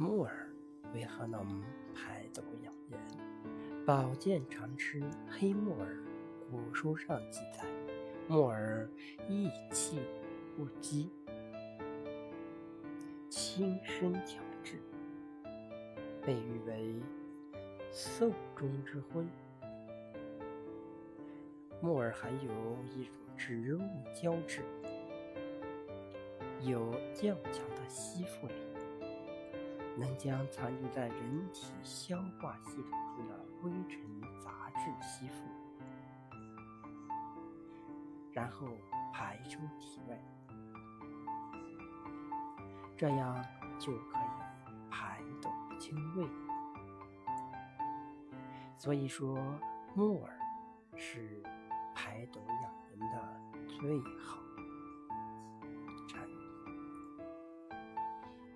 木耳为何能排毒养颜？保健常吃黑木耳。古书上记载，木耳益气不饥，轻身调治，被誉为寿中之荤。木耳含有一种植物胶质，有较强的吸附力。能将残留在人体消化系统中的灰尘杂质吸附，然后排出体外，这样就可以排毒清胃。所以说，木耳是排毒养颜的最好。